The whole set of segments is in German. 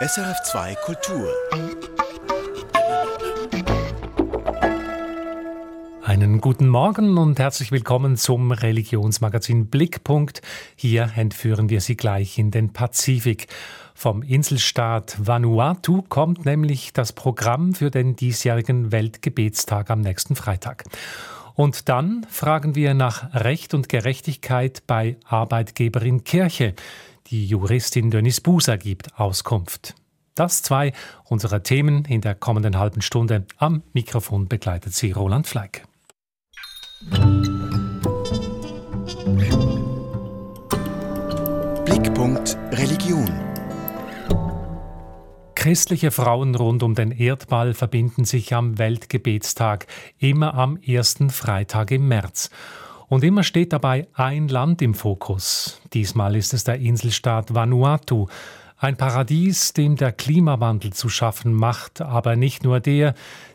SRF2 Kultur. Einen guten Morgen und herzlich willkommen zum Religionsmagazin Blickpunkt. Hier entführen wir Sie gleich in den Pazifik. Vom Inselstaat Vanuatu kommt nämlich das Programm für den diesjährigen Weltgebetstag am nächsten Freitag. Und dann fragen wir nach Recht und Gerechtigkeit bei Arbeitgeberin Kirche. Die Juristin Dönis Buser gibt Auskunft. Das zwei unserer Themen in der kommenden halben Stunde. Am Mikrofon begleitet sie Roland Fleck. Blickpunkt Religion. Christliche Frauen rund um den Erdball verbinden sich am Weltgebetstag, immer am ersten Freitag im März. Und immer steht dabei ein Land im Fokus. Diesmal ist es der Inselstaat Vanuatu. Ein Paradies, dem der Klimawandel zu schaffen macht, aber nicht nur der.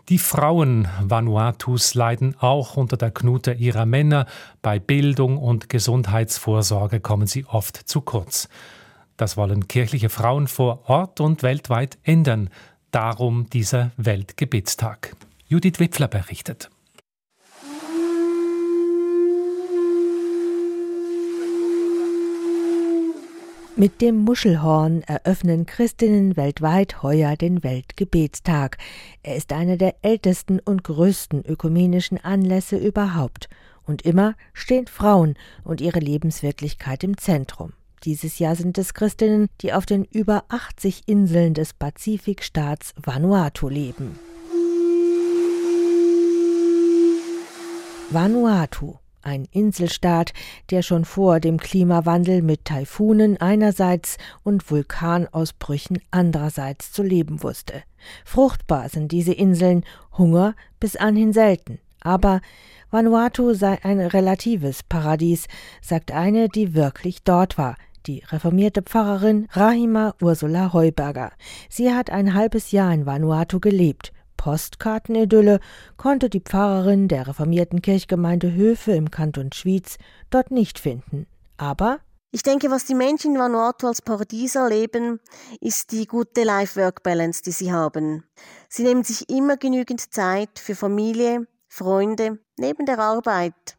Die Frauen Vanuatus leiden auch unter der Knute ihrer Männer. Bei Bildung und Gesundheitsvorsorge kommen sie oft zu kurz. Das wollen kirchliche Frauen vor Ort und weltweit ändern. Darum dieser Weltgebetstag. Judith Wipfler berichtet. Mit dem Muschelhorn eröffnen Christinnen weltweit heuer den Weltgebetstag. Er ist einer der ältesten und größten ökumenischen Anlässe überhaupt. Und immer stehen Frauen und ihre Lebenswirklichkeit im Zentrum. Dieses Jahr sind es Christinnen, die auf den über 80 Inseln des Pazifikstaats Vanuatu leben. Vanuatu ein Inselstaat, der schon vor dem Klimawandel mit Taifunen einerseits und Vulkanausbrüchen andererseits zu leben wusste. Fruchtbar sind diese Inseln, Hunger bis anhin selten. Aber Vanuatu sei ein relatives Paradies, sagt eine, die wirklich dort war, die reformierte Pfarrerin Rahima Ursula Heuberger. Sie hat ein halbes Jahr in Vanuatu gelebt Postkartenidylle konnte die Pfarrerin der reformierten Kirchgemeinde Höfe im Kanton Schwyz dort nicht finden. Aber ich denke, was die Menschen in Vanuatu als Paradies erleben, ist die gute Life-Work-Balance, die sie haben. Sie nehmen sich immer genügend Zeit für Familie, Freunde, neben der Arbeit.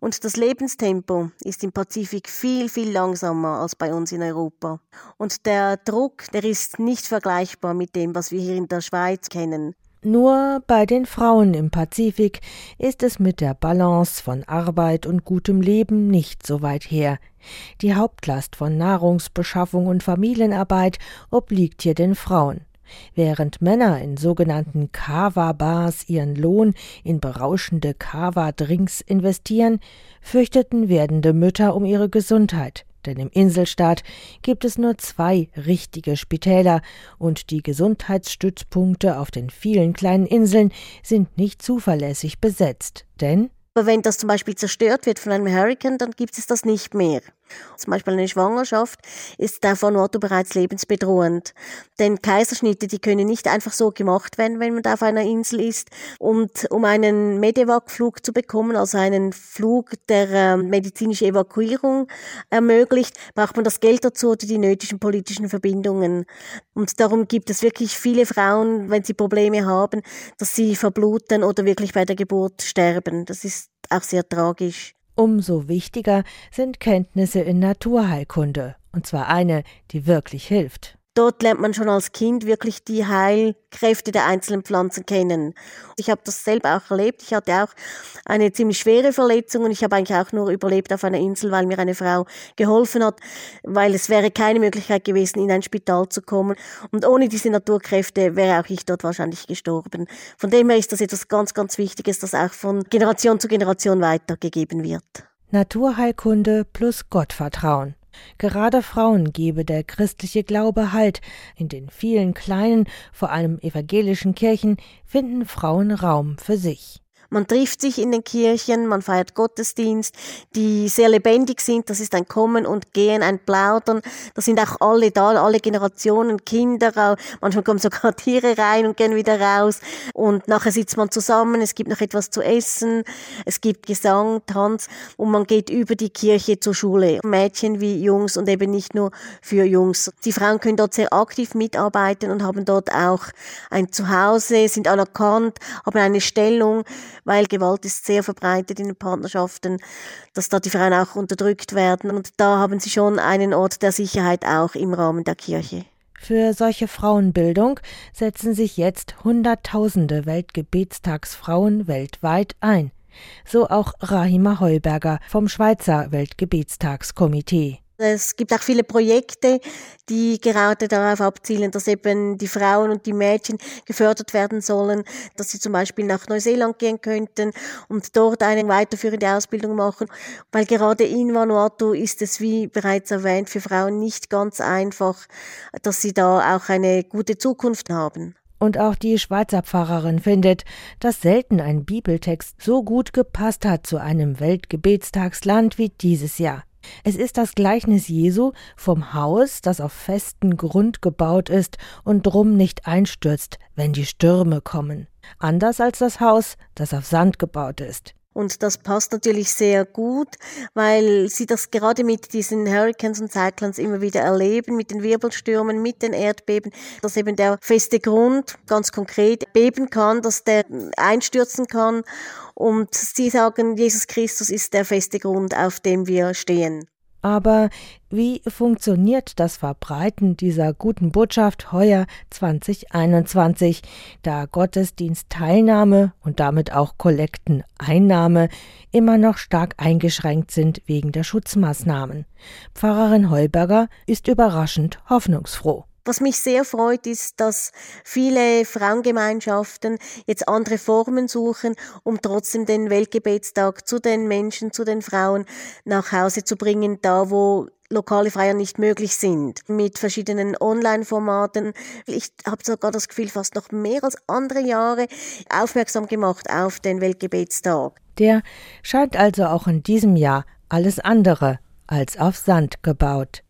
Und das Lebenstempo ist im Pazifik viel, viel langsamer als bei uns in Europa. Und der Druck, der ist nicht vergleichbar mit dem, was wir hier in der Schweiz kennen. Nur bei den Frauen im Pazifik ist es mit der Balance von Arbeit und gutem Leben nicht so weit her. Die Hauptlast von Nahrungsbeschaffung und Familienarbeit obliegt hier den Frauen. Während Männer in sogenannten Kava-Bars ihren Lohn in berauschende Kava-Drinks investieren, fürchteten werdende Mütter um ihre Gesundheit denn im Inselstaat gibt es nur zwei richtige Spitäler und die Gesundheitsstützpunkte auf den vielen kleinen Inseln sind nicht zuverlässig besetzt, denn aber wenn das zum Beispiel zerstört wird von einem Hurricane, dann gibt es das nicht mehr. Zum Beispiel eine Schwangerschaft ist der Vanuatu bereits lebensbedrohend. Denn Kaiserschnitte, die können nicht einfach so gemacht werden, wenn man da auf einer Insel ist. Und um einen Medevac-Flug zu bekommen, also einen Flug, der äh, medizinische Evakuierung ermöglicht, braucht man das Geld dazu oder die nötigen politischen Verbindungen. Und darum gibt es wirklich viele Frauen, wenn sie Probleme haben, dass sie verbluten oder wirklich bei der Geburt sterben. Das ist auch sehr tragisch. Umso wichtiger sind Kenntnisse in Naturheilkunde, und zwar eine, die wirklich hilft. Dort lernt man schon als Kind wirklich die Heilkräfte der einzelnen Pflanzen kennen. Ich habe das selber auch erlebt. Ich hatte auch eine ziemlich schwere Verletzung und ich habe eigentlich auch nur überlebt auf einer Insel, weil mir eine Frau geholfen hat, weil es wäre keine Möglichkeit gewesen, in ein Spital zu kommen. Und ohne diese Naturkräfte wäre auch ich dort wahrscheinlich gestorben. Von dem her ist das etwas ganz, ganz Wichtiges, das auch von Generation zu Generation weitergegeben wird. Naturheilkunde plus Gottvertrauen. Gerade Frauen gebe der christliche Glaube Halt. In den vielen kleinen, vor allem evangelischen Kirchen finden Frauen Raum für sich. Man trifft sich in den Kirchen, man feiert Gottesdienst, die sehr lebendig sind. Das ist ein Kommen und Gehen, ein Plaudern. Da sind auch alle da, alle Generationen, Kinder. Manchmal kommen sogar Tiere rein und gehen wieder raus. Und nachher sitzt man zusammen. Es gibt noch etwas zu essen. Es gibt Gesang, Tanz. Und man geht über die Kirche zur Schule. Mädchen wie Jungs und eben nicht nur für Jungs. Die Frauen können dort sehr aktiv mitarbeiten und haben dort auch ein Zuhause, sind anerkannt, haben eine Stellung weil Gewalt ist sehr verbreitet in den Partnerschaften, dass da die Frauen auch unterdrückt werden. Und da haben sie schon einen Ort der Sicherheit auch im Rahmen der Kirche. Für solche Frauenbildung setzen sich jetzt Hunderttausende Weltgebetstagsfrauen weltweit ein. So auch Rahima Heuberger vom Schweizer Weltgebetstagskomitee. Es gibt auch viele Projekte, die gerade darauf abzielen, dass eben die Frauen und die Mädchen gefördert werden sollen, dass sie zum Beispiel nach Neuseeland gehen könnten und dort eine weiterführende Ausbildung machen, weil gerade in Vanuatu ist es, wie bereits erwähnt, für Frauen nicht ganz einfach, dass sie da auch eine gute Zukunft haben. Und auch die Schweizer Pfarrerin findet, dass selten ein Bibeltext so gut gepasst hat zu einem Weltgebetstagsland wie dieses Jahr. Es ist das Gleichnis Jesu vom Haus, das auf festen Grund gebaut ist und drum nicht einstürzt, wenn die Stürme kommen. Anders als das Haus, das auf Sand gebaut ist. Und das passt natürlich sehr gut, weil sie das gerade mit diesen Hurricanes und Cyclones immer wieder erleben, mit den Wirbelstürmen, mit den Erdbeben, dass eben der feste Grund ganz konkret beben kann, dass der einstürzen kann. Und sie sagen, Jesus Christus ist der feste Grund, auf dem wir stehen. Aber wie funktioniert das Verbreiten dieser guten Botschaft heuer 2021, da Gottesdienstteilnahme und damit auch Kollekteneinnahme immer noch stark eingeschränkt sind wegen der Schutzmaßnahmen? Pfarrerin Heuberger ist überraschend hoffnungsfroh. Was mich sehr freut, ist, dass viele Frauengemeinschaften jetzt andere Formen suchen, um trotzdem den Weltgebetstag zu den Menschen, zu den Frauen nach Hause zu bringen, da wo lokale Feier nicht möglich sind, mit verschiedenen Online-Formaten. Ich habe sogar das Gefühl, fast noch mehr als andere Jahre aufmerksam gemacht auf den Weltgebetstag. Der scheint also auch in diesem Jahr alles andere als auf Sand gebaut.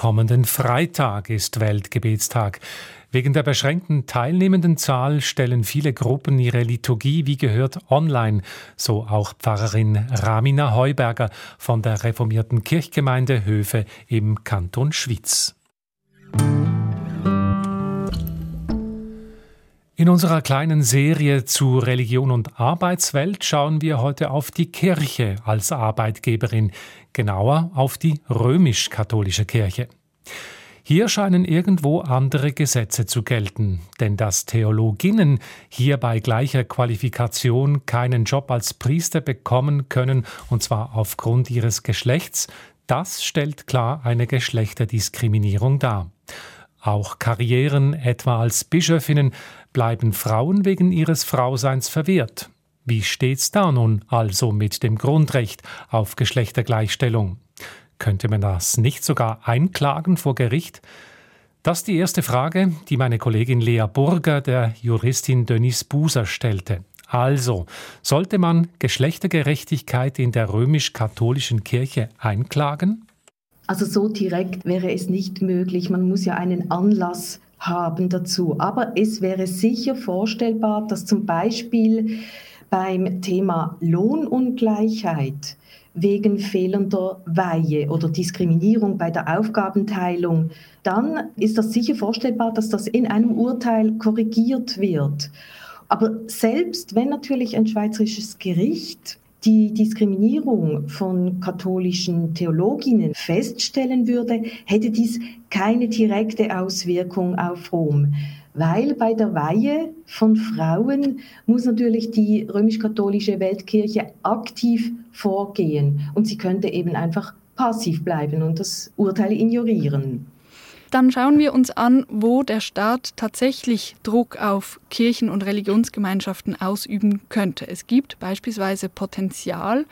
Kommenden Freitag ist Weltgebetstag. Wegen der beschränkten teilnehmenden Zahl stellen viele Gruppen ihre Liturgie wie gehört online, so auch Pfarrerin Ramina Heuberger von der reformierten Kirchgemeinde Höfe im Kanton Schwyz. In unserer kleinen Serie zu Religion und Arbeitswelt schauen wir heute auf die Kirche als Arbeitgeberin, genauer auf die römisch-katholische Kirche. Hier scheinen irgendwo andere Gesetze zu gelten, denn dass Theologinnen hier bei gleicher Qualifikation keinen Job als Priester bekommen können, und zwar aufgrund ihres Geschlechts, das stellt klar eine Geschlechterdiskriminierung dar. Auch Karrieren, etwa als Bischöfinnen, bleiben Frauen wegen ihres Frauseins verwehrt. Wie steht's da nun also mit dem Grundrecht auf Geschlechtergleichstellung? Könnte man das nicht sogar einklagen vor Gericht? Das ist die erste Frage, die meine Kollegin Lea Burger der Juristin Denise Buser stellte. Also, sollte man Geschlechtergerechtigkeit in der römisch-katholischen Kirche einklagen? Also so direkt wäre es nicht möglich. Man muss ja einen Anlass haben dazu. Aber es wäre sicher vorstellbar, dass zum Beispiel beim Thema Lohnungleichheit wegen fehlender Weihe oder Diskriminierung bei der Aufgabenteilung, dann ist das sicher vorstellbar, dass das in einem Urteil korrigiert wird. Aber selbst wenn natürlich ein schweizerisches Gericht die Diskriminierung von katholischen Theologinnen feststellen würde, hätte dies keine direkte Auswirkung auf Rom. Weil bei der Weihe von Frauen muss natürlich die römisch-katholische Weltkirche aktiv vorgehen und sie könnte eben einfach passiv bleiben und das Urteil ignorieren. Dann schauen wir uns an, wo der Staat tatsächlich Druck auf Kirchen und Religionsgemeinschaften ausüben könnte. Es gibt beispielsweise Potenzial,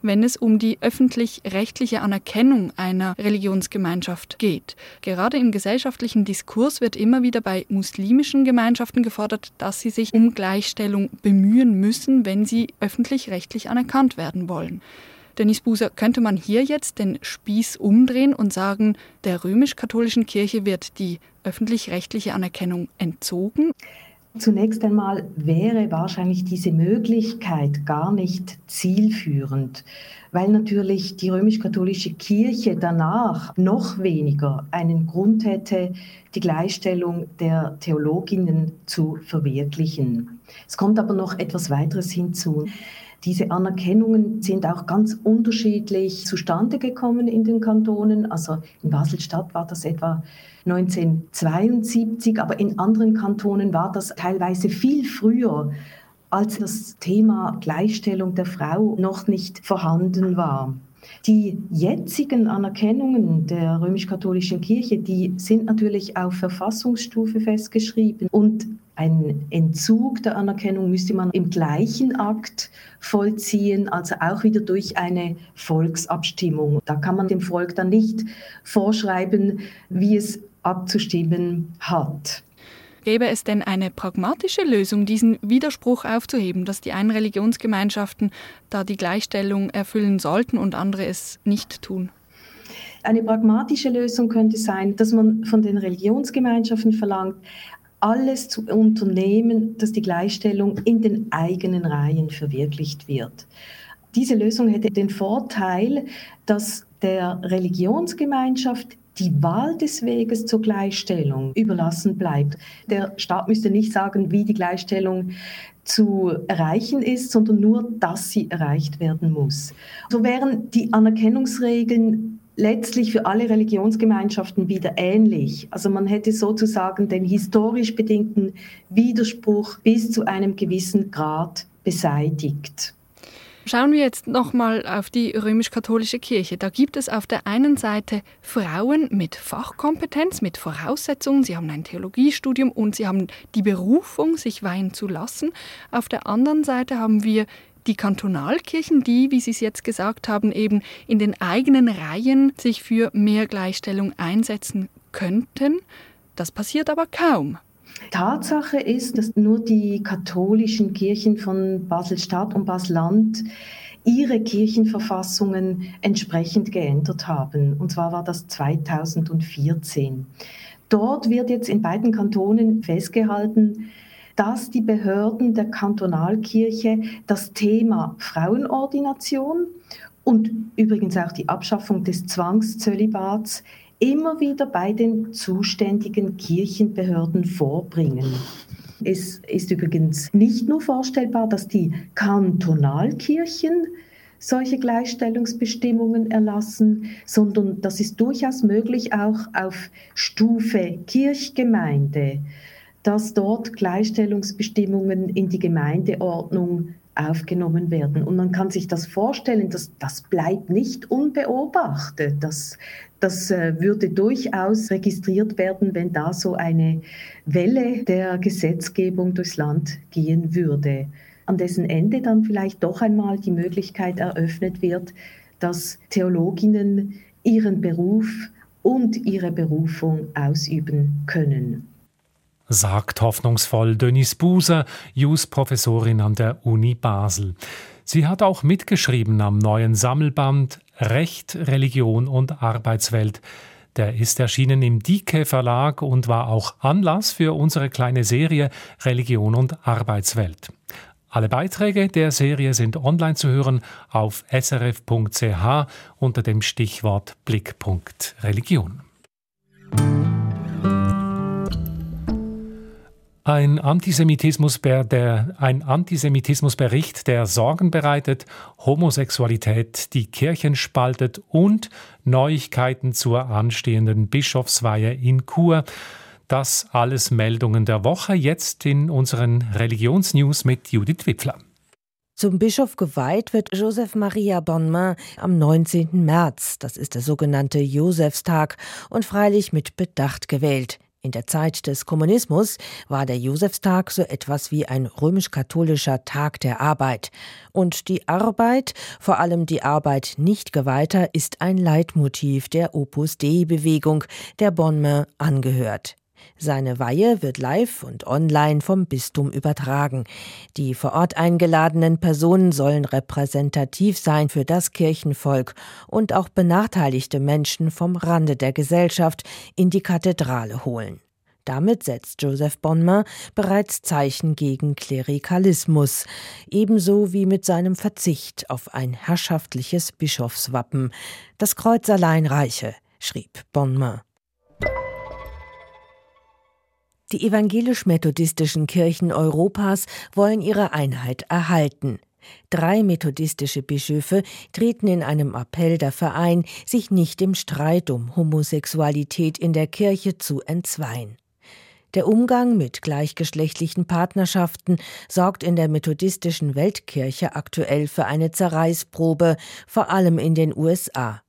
wenn es um die öffentlich-rechtliche Anerkennung einer Religionsgemeinschaft geht. Gerade im gesellschaftlichen Diskurs wird immer wieder bei muslimischen Gemeinschaften gefordert, dass sie sich um Gleichstellung bemühen müssen, wenn sie öffentlich-rechtlich anerkannt werden wollen. Dennis Buser, könnte man hier jetzt den Spieß umdrehen und sagen, der römisch-katholischen Kirche wird die öffentlich-rechtliche Anerkennung entzogen? Zunächst einmal wäre wahrscheinlich diese Möglichkeit gar nicht zielführend, weil natürlich die römisch-katholische Kirche danach noch weniger einen Grund hätte, die Gleichstellung der Theologinnen zu verwirklichen. Es kommt aber noch etwas weiteres hinzu. Diese Anerkennungen sind auch ganz unterschiedlich zustande gekommen in den Kantonen. Also in Basel-Stadt war das etwa 1972, aber in anderen Kantonen war das teilweise viel früher, als das Thema Gleichstellung der Frau noch nicht vorhanden war. Die jetzigen Anerkennungen der römisch-katholischen Kirche, die sind natürlich auf Verfassungsstufe festgeschrieben und ein Entzug der Anerkennung müsste man im gleichen Akt vollziehen, also auch wieder durch eine Volksabstimmung. Da kann man dem Volk dann nicht vorschreiben, wie es abzustimmen hat. Gäbe es denn eine pragmatische Lösung, diesen Widerspruch aufzuheben, dass die einen Religionsgemeinschaften da die Gleichstellung erfüllen sollten und andere es nicht tun? Eine pragmatische Lösung könnte sein, dass man von den Religionsgemeinschaften verlangt, alles zu unternehmen, dass die Gleichstellung in den eigenen Reihen verwirklicht wird. Diese Lösung hätte den Vorteil, dass der Religionsgemeinschaft die Wahl des Weges zur Gleichstellung überlassen bleibt. Der Staat müsste nicht sagen, wie die Gleichstellung zu erreichen ist, sondern nur, dass sie erreicht werden muss. So wären die Anerkennungsregeln letztlich für alle Religionsgemeinschaften wieder ähnlich. Also man hätte sozusagen den historisch bedingten Widerspruch bis zu einem gewissen Grad beseitigt. Schauen wir jetzt nochmal auf die römisch-katholische Kirche. Da gibt es auf der einen Seite Frauen mit Fachkompetenz, mit Voraussetzungen. Sie haben ein Theologiestudium und sie haben die Berufung, sich weihen zu lassen. Auf der anderen Seite haben wir die Kantonalkirchen, die, wie Sie es jetzt gesagt haben, eben in den eigenen Reihen sich für mehr Gleichstellung einsetzen könnten. Das passiert aber kaum. Tatsache ist, dass nur die katholischen Kirchen von Basel-Stadt und Basel-Land ihre Kirchenverfassungen entsprechend geändert haben. Und zwar war das 2014. Dort wird jetzt in beiden Kantonen festgehalten, dass die Behörden der Kantonalkirche das Thema Frauenordination und übrigens auch die Abschaffung des Zwangszölibats immer wieder bei den zuständigen Kirchenbehörden vorbringen. Es ist übrigens nicht nur vorstellbar, dass die Kantonalkirchen solche Gleichstellungsbestimmungen erlassen, sondern das ist durchaus möglich auch auf Stufe Kirchgemeinde, dass dort Gleichstellungsbestimmungen in die Gemeindeordnung aufgenommen werden. Und man kann sich das vorstellen, dass das bleibt nicht unbeobachtet. Das, das äh, würde durchaus registriert werden, wenn da so eine Welle der Gesetzgebung durchs Land gehen würde, an dessen Ende dann vielleicht doch einmal die Möglichkeit eröffnet wird, dass Theologinnen ihren Beruf und ihre Berufung ausüben können sagt hoffnungsvoll Denise Buser, Jus-Professorin an der Uni Basel. Sie hat auch mitgeschrieben am neuen Sammelband Recht, Religion und Arbeitswelt. Der ist erschienen im Dike Verlag und war auch Anlass für unsere kleine Serie Religion und Arbeitswelt. Alle Beiträge der Serie sind online zu hören auf srf.ch unter dem Stichwort Blickpunkt Religion. Ein, Antisemitismus, der, ein Antisemitismusbericht, der Sorgen bereitet, Homosexualität die Kirchen spaltet und Neuigkeiten zur anstehenden Bischofsweihe in Chur. Das alles Meldungen der Woche jetzt in unseren Religionsnews mit Judith Wipfler. Zum Bischof geweiht wird Joseph Maria Bonmain am 19. März. Das ist der sogenannte Josefstag und freilich mit Bedacht gewählt. In der Zeit des Kommunismus war der Josefstag so etwas wie ein römisch-katholischer Tag der Arbeit. Und die Arbeit, vor allem die Arbeit nicht geweihter, ist ein Leitmotiv der Opus Dei-Bewegung, der Bonmain angehört. Seine Weihe wird live und online vom Bistum übertragen. Die vor Ort eingeladenen Personen sollen repräsentativ sein für das Kirchenvolk und auch benachteiligte Menschen vom Rande der Gesellschaft in die Kathedrale holen. Damit setzt Joseph Bonmain bereits Zeichen gegen Klerikalismus, ebenso wie mit seinem Verzicht auf ein herrschaftliches Bischofswappen. Das Kreuz allein reiche, schrieb Bonmain. Die evangelisch-methodistischen Kirchen Europas wollen ihre Einheit erhalten. Drei methodistische Bischöfe treten in einem Appell dafür ein, sich nicht im Streit um Homosexualität in der Kirche zu entzweien. Der Umgang mit gleichgeschlechtlichen Partnerschaften sorgt in der methodistischen Weltkirche aktuell für eine Zerreißprobe, vor allem in den USA.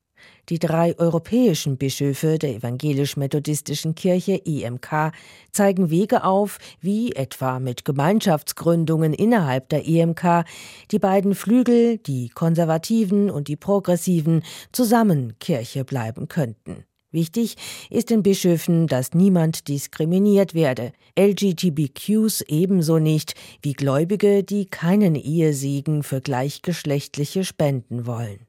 Die drei europäischen Bischöfe der evangelisch-methodistischen Kirche EMK zeigen Wege auf, wie etwa mit Gemeinschaftsgründungen innerhalb der EMK die beiden Flügel, die Konservativen und die Progressiven, zusammen Kirche bleiben könnten. Wichtig ist den Bischöfen, dass niemand diskriminiert werde, LGTBQs ebenso nicht wie Gläubige, die keinen Ehesegen für gleichgeschlechtliche spenden wollen.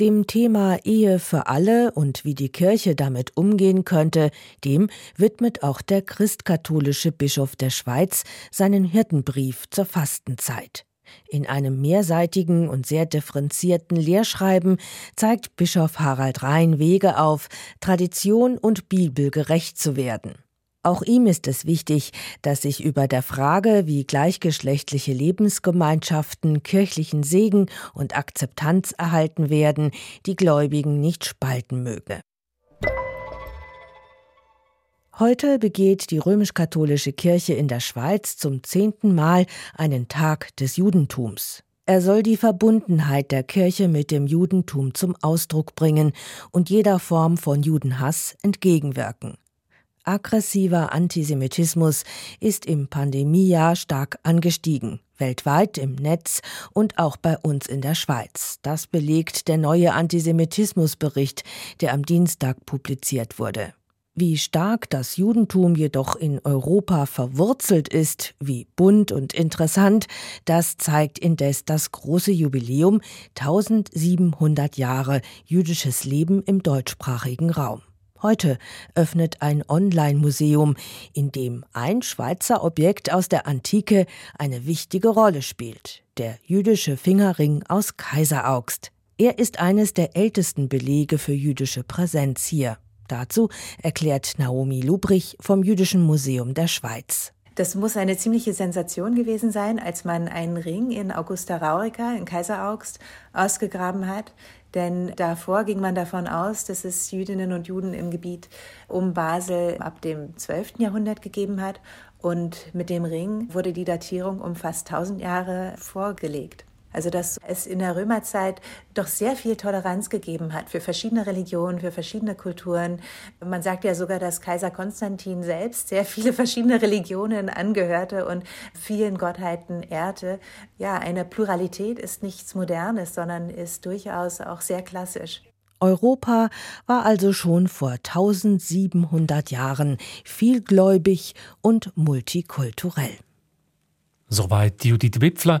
Dem Thema Ehe für alle und wie die Kirche damit umgehen könnte, dem widmet auch der christkatholische Bischof der Schweiz seinen Hirtenbrief zur Fastenzeit. In einem mehrseitigen und sehr differenzierten Lehrschreiben zeigt Bischof Harald Rhein Wege auf, Tradition und Bibel gerecht zu werden. Auch ihm ist es wichtig, dass sich über der Frage, wie gleichgeschlechtliche Lebensgemeinschaften kirchlichen Segen und Akzeptanz erhalten werden, die Gläubigen nicht spalten möge. Heute begeht die römisch-katholische Kirche in der Schweiz zum zehnten Mal einen Tag des Judentums. Er soll die Verbundenheit der Kirche mit dem Judentum zum Ausdruck bringen und jeder Form von Judenhass entgegenwirken. Aggressiver Antisemitismus ist im Pandemiejahr stark angestiegen, weltweit im Netz und auch bei uns in der Schweiz. Das belegt der neue Antisemitismusbericht, der am Dienstag publiziert wurde. Wie stark das Judentum jedoch in Europa verwurzelt ist, wie bunt und interessant, das zeigt indes das große Jubiläum 1700 Jahre jüdisches Leben im deutschsprachigen Raum. Heute öffnet ein Online-Museum, in dem ein Schweizer Objekt aus der Antike eine wichtige Rolle spielt, der jüdische Fingerring aus Kaiseraugst. Er ist eines der ältesten Belege für jüdische Präsenz hier. Dazu erklärt Naomi Lubrich vom Jüdischen Museum der Schweiz. Das muss eine ziemliche Sensation gewesen sein, als man einen Ring in Augusta Raurica in Kaiseraugst ausgegraben hat, denn davor ging man davon aus, dass es Jüdinnen und Juden im Gebiet um Basel ab dem 12. Jahrhundert gegeben hat. Und mit dem Ring wurde die Datierung um fast 1000 Jahre vorgelegt. Also dass es in der Römerzeit doch sehr viel Toleranz gegeben hat für verschiedene Religionen, für verschiedene Kulturen. Man sagt ja sogar, dass Kaiser Konstantin selbst sehr viele verschiedene Religionen angehörte und vielen Gottheiten ehrte. Ja, eine Pluralität ist nichts Modernes, sondern ist durchaus auch sehr klassisch. Europa war also schon vor 1700 Jahren vielgläubig und multikulturell. Soweit Judith Wipfler.